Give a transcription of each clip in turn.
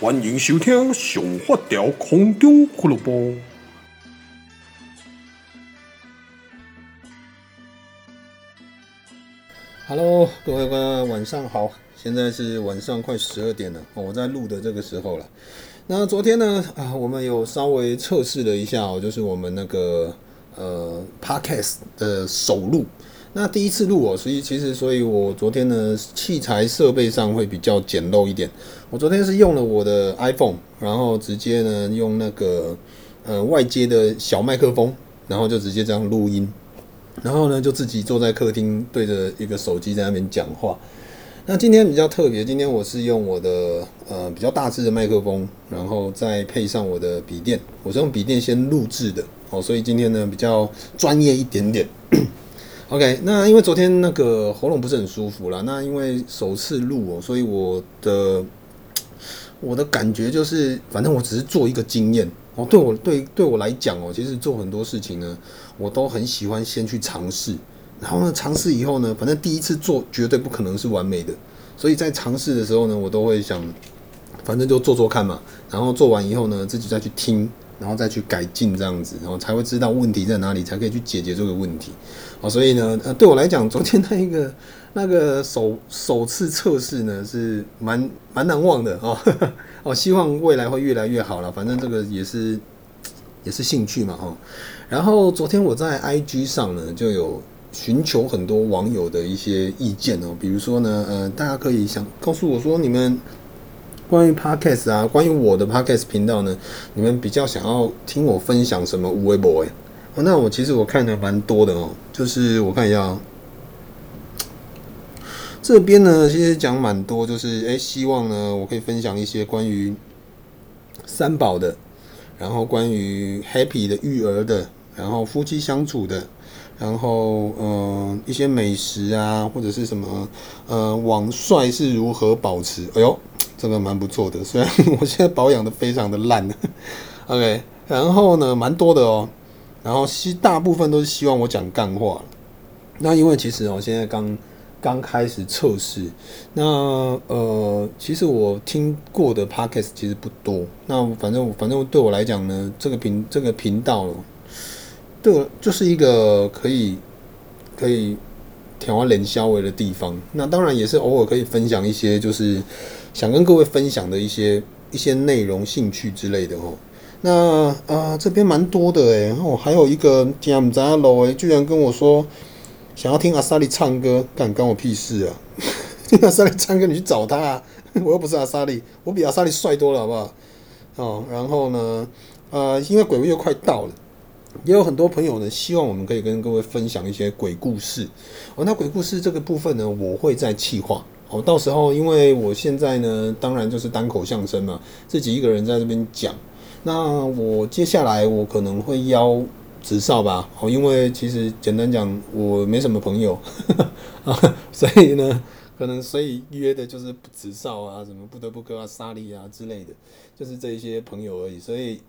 欢迎收听上发条空中俱乐部。Hello，各位观众，晚上好。现在是晚上快十二点了，我在录的这个时候了。那昨天呢，啊，我们有稍微测试了一下哦，就是我们那个呃 Podcast 的首录。那第一次录哦，所以其实，所以我昨天呢，器材设备上会比较简陋一点。我昨天是用了我的 iPhone，然后直接呢用那个呃外接的小麦克风，然后就直接这样录音，然后呢就自己坐在客厅对着一个手机在那边讲话。那今天比较特别，今天我是用我的呃比较大支的麦克风，然后再配上我的笔电，我是用笔电先录制的哦，所以今天呢比较专业一点点。OK，那因为昨天那个喉咙不是很舒服啦，那因为首次录哦，所以我的我的感觉就是，反正我只是做一个经验哦。对我对对我来讲哦，其实做很多事情呢，我都很喜欢先去尝试，然后呢尝试以后呢，反正第一次做绝对不可能是完美的，所以在尝试的时候呢，我都会想，反正就做做看嘛，然后做完以后呢，自己再去听。然后再去改进这样子，然后才会知道问题在哪里，才可以去解决这个问题。好，所以呢，呃，对我来讲，昨天那一个 那个首首次测试呢，是蛮蛮难忘的哦。哦，希望未来会越来越好了。反正这个也是也是兴趣嘛，哈。然后昨天我在 IG 上呢，就有寻求很多网友的一些意见哦，比如说呢，呃，大家可以想告诉我说你们。关于 Podcast 啊，关于我的 Podcast 频道呢，你们比较想要听我分享什么有的没的？哦，那我其实我看的蛮多的哦，就是我看一下哦，这边呢其实讲蛮多，就是诶，希望呢我可以分享一些关于三宝的，然后关于 Happy 的育儿的，然后夫妻相处的，然后嗯、呃、一些美食啊，或者是什么呃网帅是如何保持？哎呦。这个蛮不错的，虽然 我现在保养的非常的烂，OK，然后呢，蛮多的哦，然后希大部分都是希望我讲干话。那因为其实我现在刚刚开始测试，那呃，其实我听过的 Podcast 其实不多。那反正反正对我来讲呢，这个频这个频道，对我就是一个可以可以调换脸消维的地方。那当然也是偶尔可以分享一些就是。想跟各位分享的一些一些内容、兴趣之类的哦。那啊、呃，这边蛮多的诶。哦，还有一个听不着楼诶，居然跟我说想要听阿萨利唱歌，干干我屁事啊！听 阿萨利唱歌，你去找他啊！我又不是阿萨利，我比阿萨利帅多了，好不好？哦，然后呢，呃，因为鬼屋又快到了，也有很多朋友呢，希望我们可以跟各位分享一些鬼故事。哦，那鬼故事这个部分呢，我会再企划。哦，到时候因为我现在呢，当然就是单口相声嘛，自己一个人在这边讲。那我接下来我可能会邀子少吧，哦，因为其实简单讲，我没什么朋友，啊，所以呢，可能所以约的就是子少啊，什么不得不哥啊、沙利啊之类的，就是这一些朋友而已。所以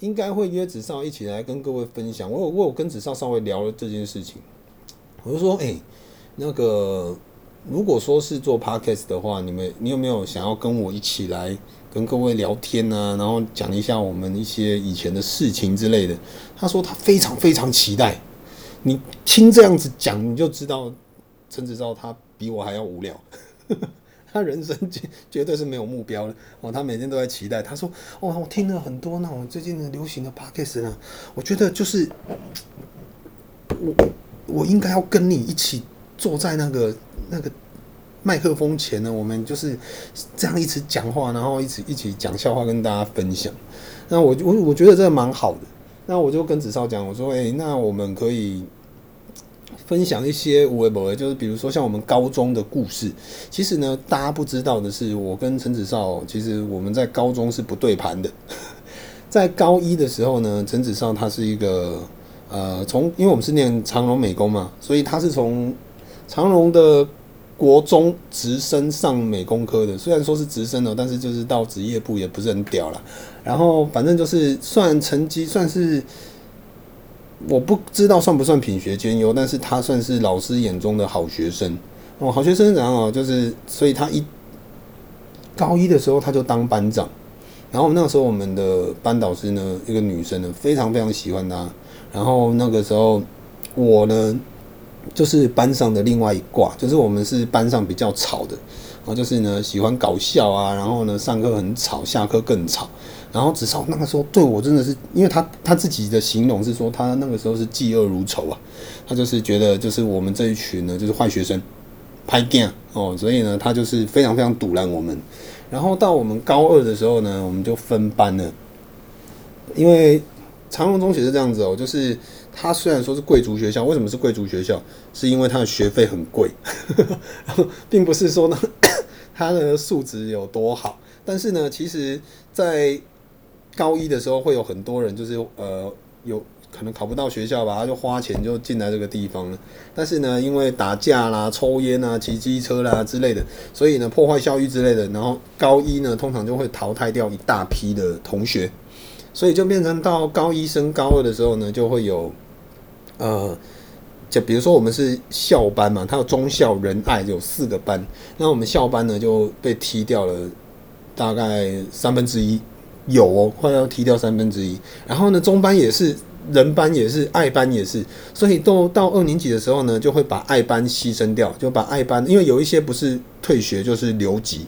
应该会约子少一起来跟各位分享。我有我有跟子少稍微聊了这件事情，我就说，哎、那个。如果说是做 podcast 的话，你们你有没有想要跟我一起来跟各位聊天啊？然后讲一下我们一些以前的事情之类的。他说他非常非常期待。你听这样子讲，你就知道陈子昭他比我还要无聊。他人生绝绝对是没有目标的哦。他每天都在期待。他说：“哦，我听了很多那种最近的流行的 podcast 呢，我觉得就是我我应该要跟你一起坐在那个。”那个麦克风前呢，我们就是这样一直讲话，然后一起一起讲笑话跟大家分享。那我我我觉得这蛮好的。那我就跟子少讲，我说：“诶，那我们可以分享一些有的没的，就是比如说像我们高中的故事。其实呢，大家不知道的是，我跟陈子少其实我们在高中是不对盘的。在高一的时候呢，陈子少他是一个呃，从因为我们是念长荣美工嘛，所以他是从长荣的。国中直升上美工科的，虽然说是直升哦，但是就是到职业部也不是很屌啦。然后反正就是算成绩算是，我不知道算不算品学兼优，但是他算是老师眼中的好学生哦。好学生然后就是，所以他一高一的时候他就当班长，然后那时候我们的班导师呢，一个女生呢，非常非常喜欢他。然后那个时候我呢，就是班上的另外一挂，就是我们是班上比较吵的，然后就是呢喜欢搞笑啊，然后呢上课很吵，下课更吵。然后子少那个时候对我真的是，因为他他自己的形容是说，他那个时候是嫉恶如仇啊，他就是觉得就是我们这一群呢就是坏学生，拍 game 哦，所以呢他就是非常非常赌烂我们。然后到我们高二的时候呢，我们就分班了，因为长荣中学是这样子哦，就是他虽然说是贵族学校，为什么是贵族学校？是因为他的学费很贵，并不是说呢 他的素质有多好，但是呢，其实在高一的时候会有很多人，就是呃有可能考不到学校吧，他就花钱就进来这个地方了。但是呢，因为打架啦、抽烟啊、骑机车啦之类的，所以呢破坏校誉之类的，然后高一呢通常就会淘汰掉一大批的同学，所以就变成到高一升高二的时候呢，就会有呃，就比如说我们是校班嘛，它有忠孝仁爱有四个班，那我们校班呢就被踢掉了大概三分之一。有哦，快要踢掉三分之一。然后呢，中班也是，人班也是，爱班也是。所以都到二年级的时候呢，就会把爱班牺牲掉，就把爱班，因为有一些不是退学就是留级，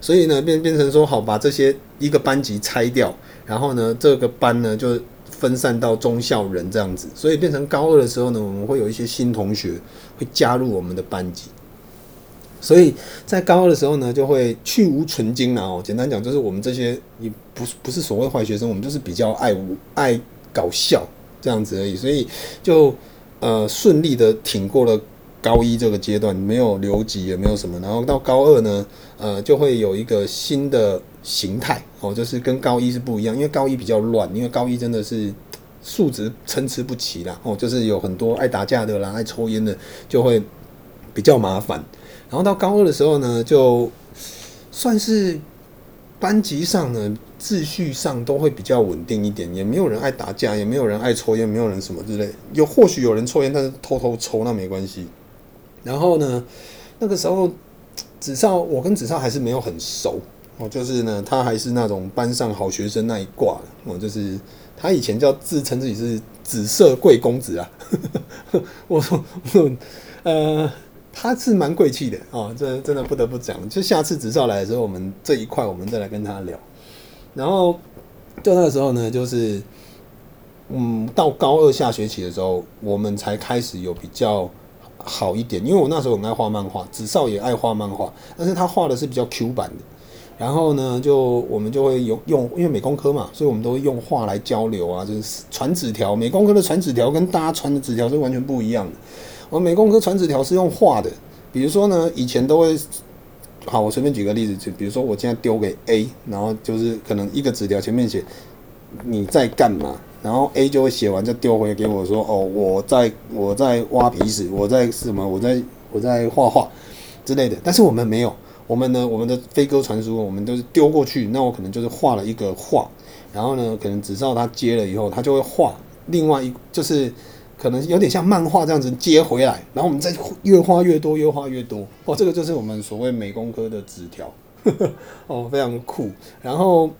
所以呢变变成说好把这些一个班级拆掉，然后呢这个班呢就分散到中校人这样子，所以变成高二的时候呢，我们会有一些新同学会加入我们的班级。所以在高二的时候呢，就会去芜存菁了哦。简单讲，就是我们这些不不是所谓坏学生，我们就是比较爱爱搞笑这样子而已。所以就呃顺利的挺过了高一这个阶段，没有留级也没有什么。然后到高二呢，呃就会有一个新的形态哦，就是跟高一是不一样，因为高一比较乱，因为高一真的是素质参差不齐啦哦，就是有很多爱打架的啦，爱抽烟的，就会比较麻烦。然后到高二的时候呢，就算是班级上呢，秩序上都会比较稳定一点，也没有人爱打架，也没有人爱抽烟，没有人什么之类。有或许有人抽烟，但是偷偷抽那没关系。然后呢，那个时候子少，我跟子少还是没有很熟哦，就是呢，他还是那种班上好学生那一挂的哦，就是他以前叫自称自己是紫色贵公子啊。我说，呃。他是蛮贵气的哦，这真的不得不讲。就下次子少来的时候，我们这一块我们再来跟他聊。然后就那个时候呢，就是嗯，到高二下学期的时候，我们才开始有比较好一点。因为我那时候很爱画漫画，子少也爱画漫画，但是他画的是比较 Q 版的。然后呢，就我们就会用用，因为美工科嘛，所以我们都会用画来交流啊，就是传纸条。美工科的传纸条跟大家传的纸条是完全不一样的。我们美工科传纸条是用画的，比如说呢，以前都会，好，我随便举个例子，就比如说我现在丢给 A，然后就是可能一个纸条前面写你在干嘛，然后 A 就会写完就丢回给我说，哦，我在我在挖鼻屎，我在什么，我在我在画画之类的。但是我们没有，我们呢，我们的飞鸽传书，我们都是丢过去，那我可能就是画了一个画，然后呢，可能子少他接了以后，他就会画另外一就是。可能有点像漫画这样子接回来，然后我们再越画越多，越画越多。哦，这个就是我们所谓美工科的纸条，哦，非常酷。然后，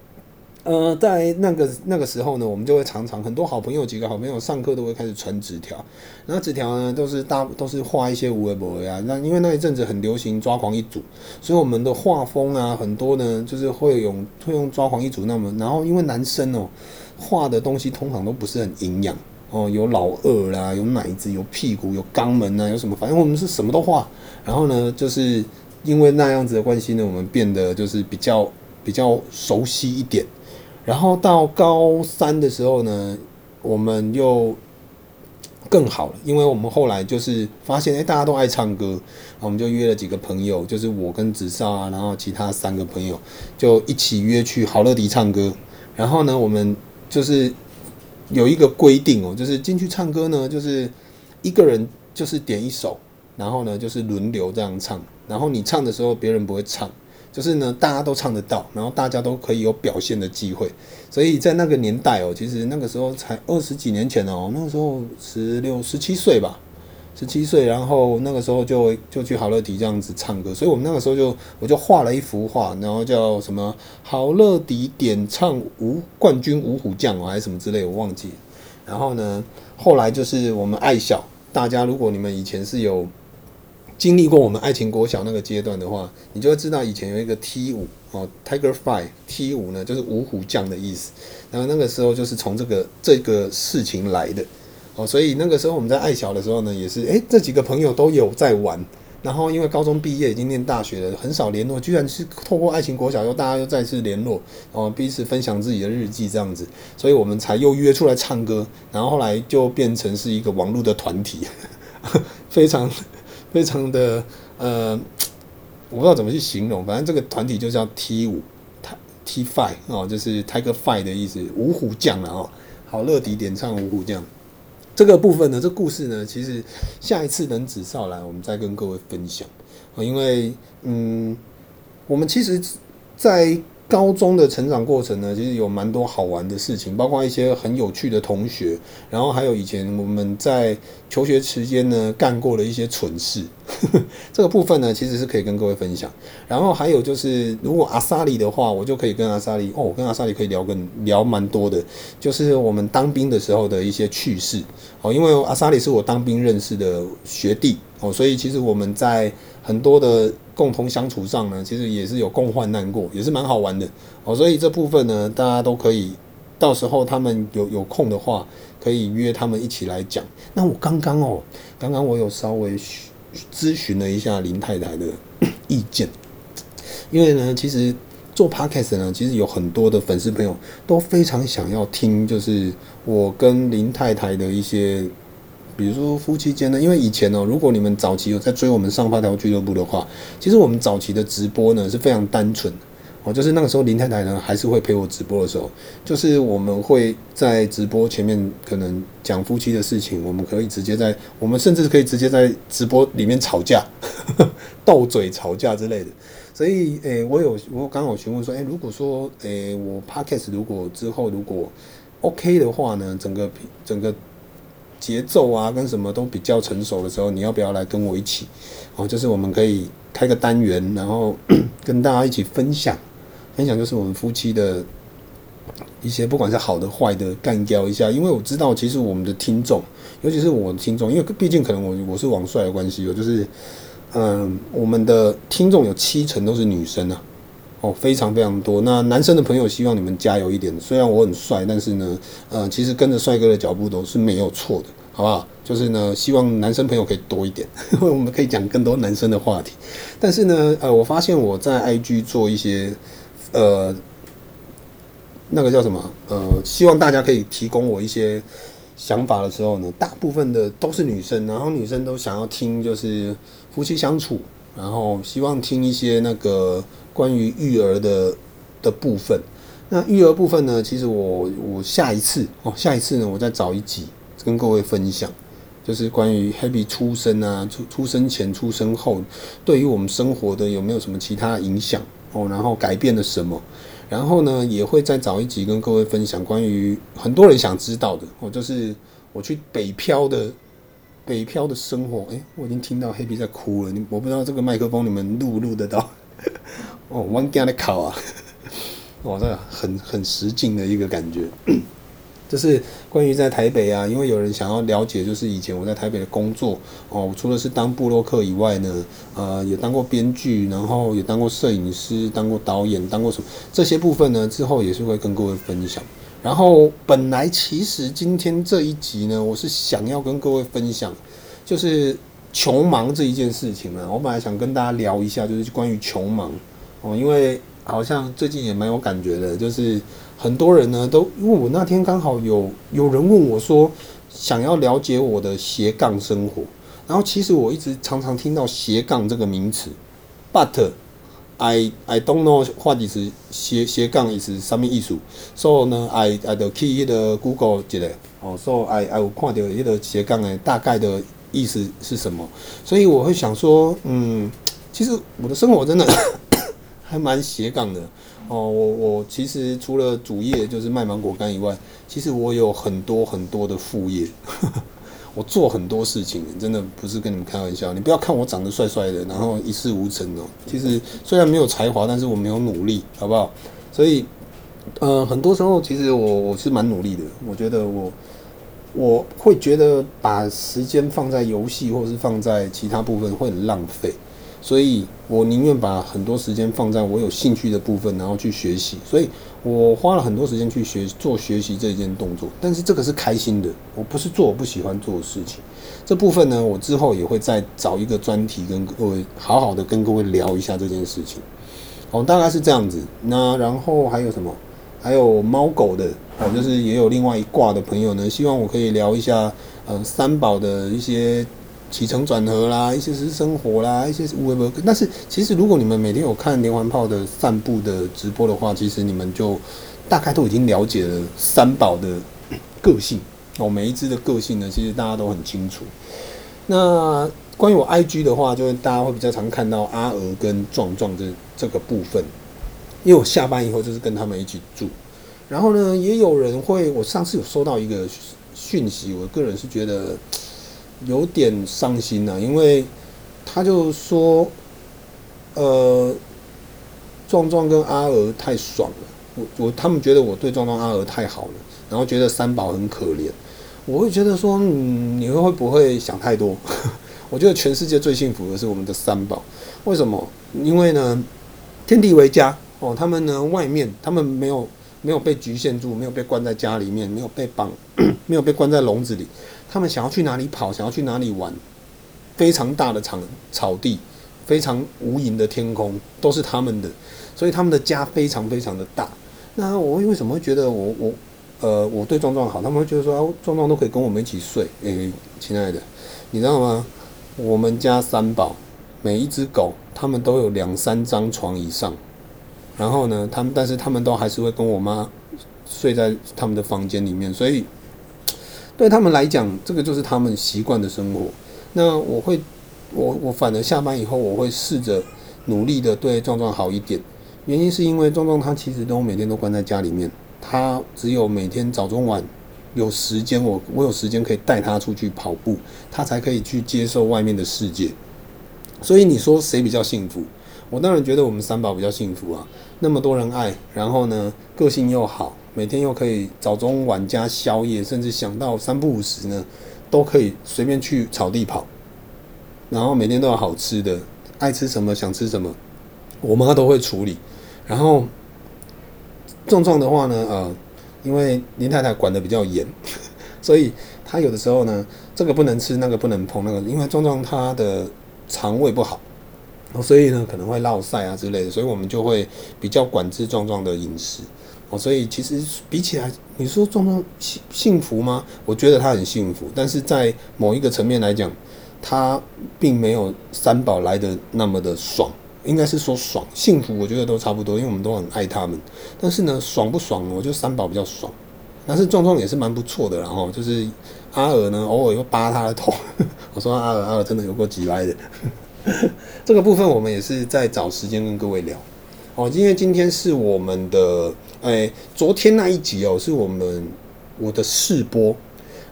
呃，在那个那个时候呢，我们就会常常很多好朋友，几个好朋友上课都会开始传纸条。然后纸条呢，都是大都是画一些无为博呀。那因为那一阵子很流行抓狂一组，所以我们的画风啊，很多呢就是会用会用抓狂一组。那么，然后因为男生哦画的东西通常都不是很营养。哦，有老二啦，有奶子，有屁股，有肛门啊，有什么？反正我们是什么都画。然后呢，就是因为那样子的关系呢，我们变得就是比较比较熟悉一点。然后到高三的时候呢，我们又更好了，因为我们后来就是发现，哎，大家都爱唱歌，我们就约了几个朋友，就是我跟子少啊，然后其他三个朋友就一起约去好乐迪唱歌。然后呢，我们就是。有一个规定哦，就是进去唱歌呢，就是一个人就是点一首，然后呢就是轮流这样唱，然后你唱的时候别人不会唱，就是呢大家都唱得到，然后大家都可以有表现的机会。所以在那个年代哦，其实那个时候才二十几年前哦，那个时候十六十七岁吧，十七岁，然后那个时候就就去好乐迪这样子唱歌，所以我们那个时候就我就画了一幅画，然后叫什么好乐迪点唱五冠军五虎将哦，还是什么之类，我忘记。然后呢，后来就是我们爱小，大家如果你们以前是有经历过我们爱情国小那个阶段的话，你就会知道以前有一个 T 五哦，Tiger Five T 五呢，就是五虎将的意思。然后那个时候就是从这个这个事情来的。哦，所以那个时候我们在爱小的时候呢，也是诶，这几个朋友都有在玩。然后因为高中毕业已经念大学了，很少联络，居然是透过爱情国小又大家又再次联络，然哦，彼此分享自己的日记这样子，所以我们才又约出来唱歌。然后后来就变成是一个网络的团体，非常非常的呃，我不知道怎么去形容，反正这个团体就叫 T 五，T Five 哦，就是 Tiger Five 的意思，五虎将了哦，好乐迪点唱五虎将。这个部分呢，这故事呢，其实下一次等子少来，我们再跟各位分享。因为，嗯，我们其实，在高中的成长过程呢，其实有蛮多好玩的事情，包括一些很有趣的同学，然后还有以前我们在求学期间呢干过的一些蠢事，这个部分呢其实是可以跟各位分享。然后还有就是，如果阿萨里的话，我就可以跟阿萨里哦，我跟阿萨里可以聊个聊蛮多的，就是我们当兵的时候的一些趣事哦，因为阿萨里是我当兵认识的学弟哦，所以其实我们在很多的。共同相处上呢，其实也是有共患难过，也是蛮好玩的哦。所以这部分呢，大家都可以到时候他们有有空的话，可以约他们一起来讲。那我刚刚哦，刚刚我有稍微咨询了一下林太太的 意见，因为呢，其实做 podcast 呢，其实有很多的粉丝朋友都非常想要听，就是我跟林太太的一些。比如说夫妻间呢，因为以前呢，如果你们早期有在追我们上发条俱乐部的话，其实我们早期的直播呢是非常单纯哦，就是那个时候林太太呢还是会陪我直播的时候，就是我们会在直播前面可能讲夫妻的事情，我们可以直接在，我们甚至可以直接在直播里面吵架，斗嘴吵架之类的。所以，诶，我有我刚好询问说，诶，如果说，诶，我 Podcast 如果之后如果 OK 的话呢，整个整个。节奏啊，跟什么都比较成熟的时候，你要不要来跟我一起？哦，就是我们可以开个单元，然后 跟大家一起分享，分享就是我们夫妻的一些不管是好的坏的干掉一下。因为我知道，其实我们的听众，尤其是我的听众，因为毕竟可能我我是网帅的关系，就是嗯，我们的听众有七成都是女生啊。哦，非常非常多。那男生的朋友希望你们加油一点。虽然我很帅，但是呢，呃，其实跟着帅哥的脚步都是没有错的，好不好？就是呢，希望男生朋友可以多一点，因 为我们可以讲更多男生的话题。但是呢，呃，我发现我在 IG 做一些，呃，那个叫什么？呃，希望大家可以提供我一些想法的时候呢，大部分的都是女生，然后女生都想要听就是夫妻相处，然后希望听一些那个。关于育儿的的部分，那育儿部分呢？其实我我下一次哦，下一次呢，我再找一集跟各位分享，就是关于 Happy 出生啊，出出生前、出生后，对于我们生活的有没有什么其他影响哦？然后改变了什么？然后呢，也会再找一集跟各位分享关于很多人想知道的哦，就是我去北漂的北漂的生活。诶，我已经听到 Happy 在哭了，你我不知道这个麦克风你们录不录得到。哦，我今日考啊，哇，这个很很实境的一个感觉。就是关于在台北啊，因为有人想要了解，就是以前我在台北的工作哦，除了是当部落客以外呢，呃，也当过编剧，然后也当过摄影师，当过导演，当过什么这些部分呢？之后也是会跟各位分享。然后本来其实今天这一集呢，我是想要跟各位分享，就是。穷忙这一件事情呢，我本来想跟大家聊一下，就是关于穷忙哦，因为好像最近也蛮有感觉的，就是很多人呢都因为我那天刚好有有人问我说，想要了解我的斜杠生活，然后其实我一直常常听到斜杠这个名词，but I I don't know what is 斜斜杠是什么意思，so 呢 I I 就去那个 Google 一下哦，so I I 有看到那个斜杠的大概的。意思是什么？所以我会想说，嗯，其实我的生活真的还蛮斜杠的哦。我我其实除了主业就是卖芒果干以外，其实我有很多很多的副业。我做很多事情，真的不是跟你们开玩笑。你不要看我长得帅帅的，然后一事无成哦。其实虽然没有才华，但是我没有努力，好不好？所以，呃，很多时候其实我我是蛮努力的。我觉得我我会觉得把时间放在游戏或是放在其他部分会很浪费。所以我宁愿把很多时间放在我有兴趣的部分，然后去学习。所以我花了很多时间去学做学习这件动作，但是这个是开心的，我不是做我不喜欢做的事情。这部分呢，我之后也会再找一个专题跟各位好好的跟各位聊一下这件事情。哦，大概是这样子。那然后还有什么？还有猫狗的哦，就是也有另外一挂的朋友呢，希望我可以聊一下呃三宝的一些。起承转合啦，一些是生活啦，一些是无为。但是其实如果你们每天有看连环炮的散步的直播的话，其实你们就大概都已经了解了三宝的个性哦。每一只的个性呢，其实大家都很清楚。那关于我 IG 的话，就是大家会比较常看到阿娥跟壮壮这这个部分，因为我下班以后就是跟他们一起住。然后呢，也有人会，我上次有收到一个讯息，我个人是觉得。有点伤心呐，因为他就说，呃，壮壮跟阿娥太爽了，我我他们觉得我对壮壮阿娥太好了，然后觉得三宝很可怜，我会觉得说，嗯，你会不会想太多？我觉得全世界最幸福的是我们的三宝，为什么？因为呢，天地为家哦，他们呢外面他们没有没有被局限住，没有被关在家里面，没有被绑，没有被关在笼子里。他们想要去哪里跑，想要去哪里玩，非常大的场草地，非常无垠的天空，都是他们的，所以他们的家非常非常的大。那我为什么会觉得我我呃我对壮壮好？他们会觉得说，啊，壮壮都可以跟我们一起睡。诶、亲爱的，你知道吗？我们家三宝每一只狗，他们都有两三张床以上，然后呢，他们但是他们都还是会跟我妈睡在他们的房间里面，所以。对他们来讲，这个就是他们习惯的生活。那我会，我我反而下班以后，我会试着努力的对壮壮好一点。原因是因为壮壮他其实都每天都关在家里面，他只有每天早中晚有时间，我我有时间可以带他出去跑步，他才可以去接受外面的世界。所以你说谁比较幸福？我当然觉得我们三宝比较幸福啊，那么多人爱，然后呢，个性又好。每天又可以早中晚加宵夜，甚至想到三不五时呢，都可以随便去草地跑。然后每天都有好吃的，爱吃什么想吃什么，我妈都会处理。然后壮壮的话呢，呃，因为林太太管的比较严，所以他有的时候呢，这个不能吃，那个不能碰，那个因为壮壮他的肠胃不好，所以呢可能会落晒啊之类的，所以我们就会比较管制壮壮的饮食。哦，所以其实比起来，你说壮壮幸幸福吗？我觉得他很幸福，但是在某一个层面来讲，他并没有三宝来的那么的爽。应该是说爽，幸福我觉得都差不多，因为我们都很爱他们。但是呢，爽不爽？我觉得三宝比较爽。但是壮壮也是蛮不错的，然后就是阿尔呢，偶尔又扒他的头。我说阿尔阿尔真的有过几掰的。这个部分我们也是在找时间跟各位聊。哦，因为今天是我们的。哎，昨天那一集哦，是我们我的试播。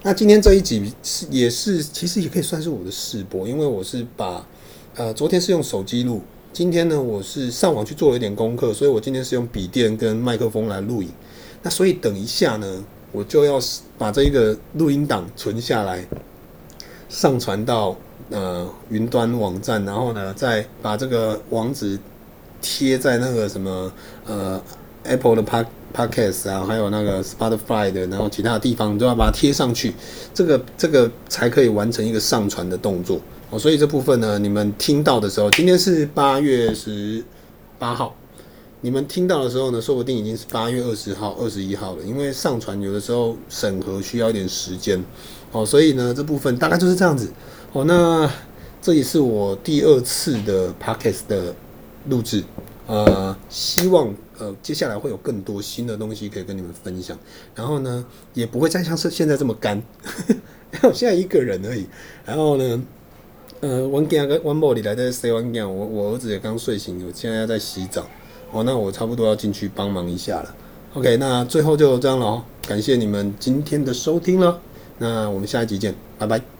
那今天这一集是也是，其实也可以算是我的试播，因为我是把呃昨天是用手机录，今天呢我是上网去做了一点功课，所以我今天是用笔电跟麦克风来录影。那所以等一下呢，我就要把这一个录音档存下来，上传到呃云端网站，然后呢再把这个网址贴在那个什么呃。Apple 的 Park Podcast 啊，还有那个 Spotify 的，然后其他的地方都要把它贴上去，这个这个才可以完成一个上传的动作哦。所以这部分呢，你们听到的时候，今天是八月十八号，你们听到的时候呢，说不定已经是八月二十号、二十一号了，因为上传有的时候审核需要一点时间哦。所以呢，这部分大概就是这样子哦。那这也是我第二次的 Podcast 的录制。呃，希望呃接下来会有更多新的东西可以跟你们分享，然后呢，也不会再像是现在这么干，我现在一个人而已。然后呢，呃，我跟个我某里来的洗完我我儿子也刚睡醒，我现在要在洗澡，哦，那我差不多要进去帮忙一下了。OK，那最后就这样了哦，感谢你们今天的收听了，那我们下一集见，拜拜。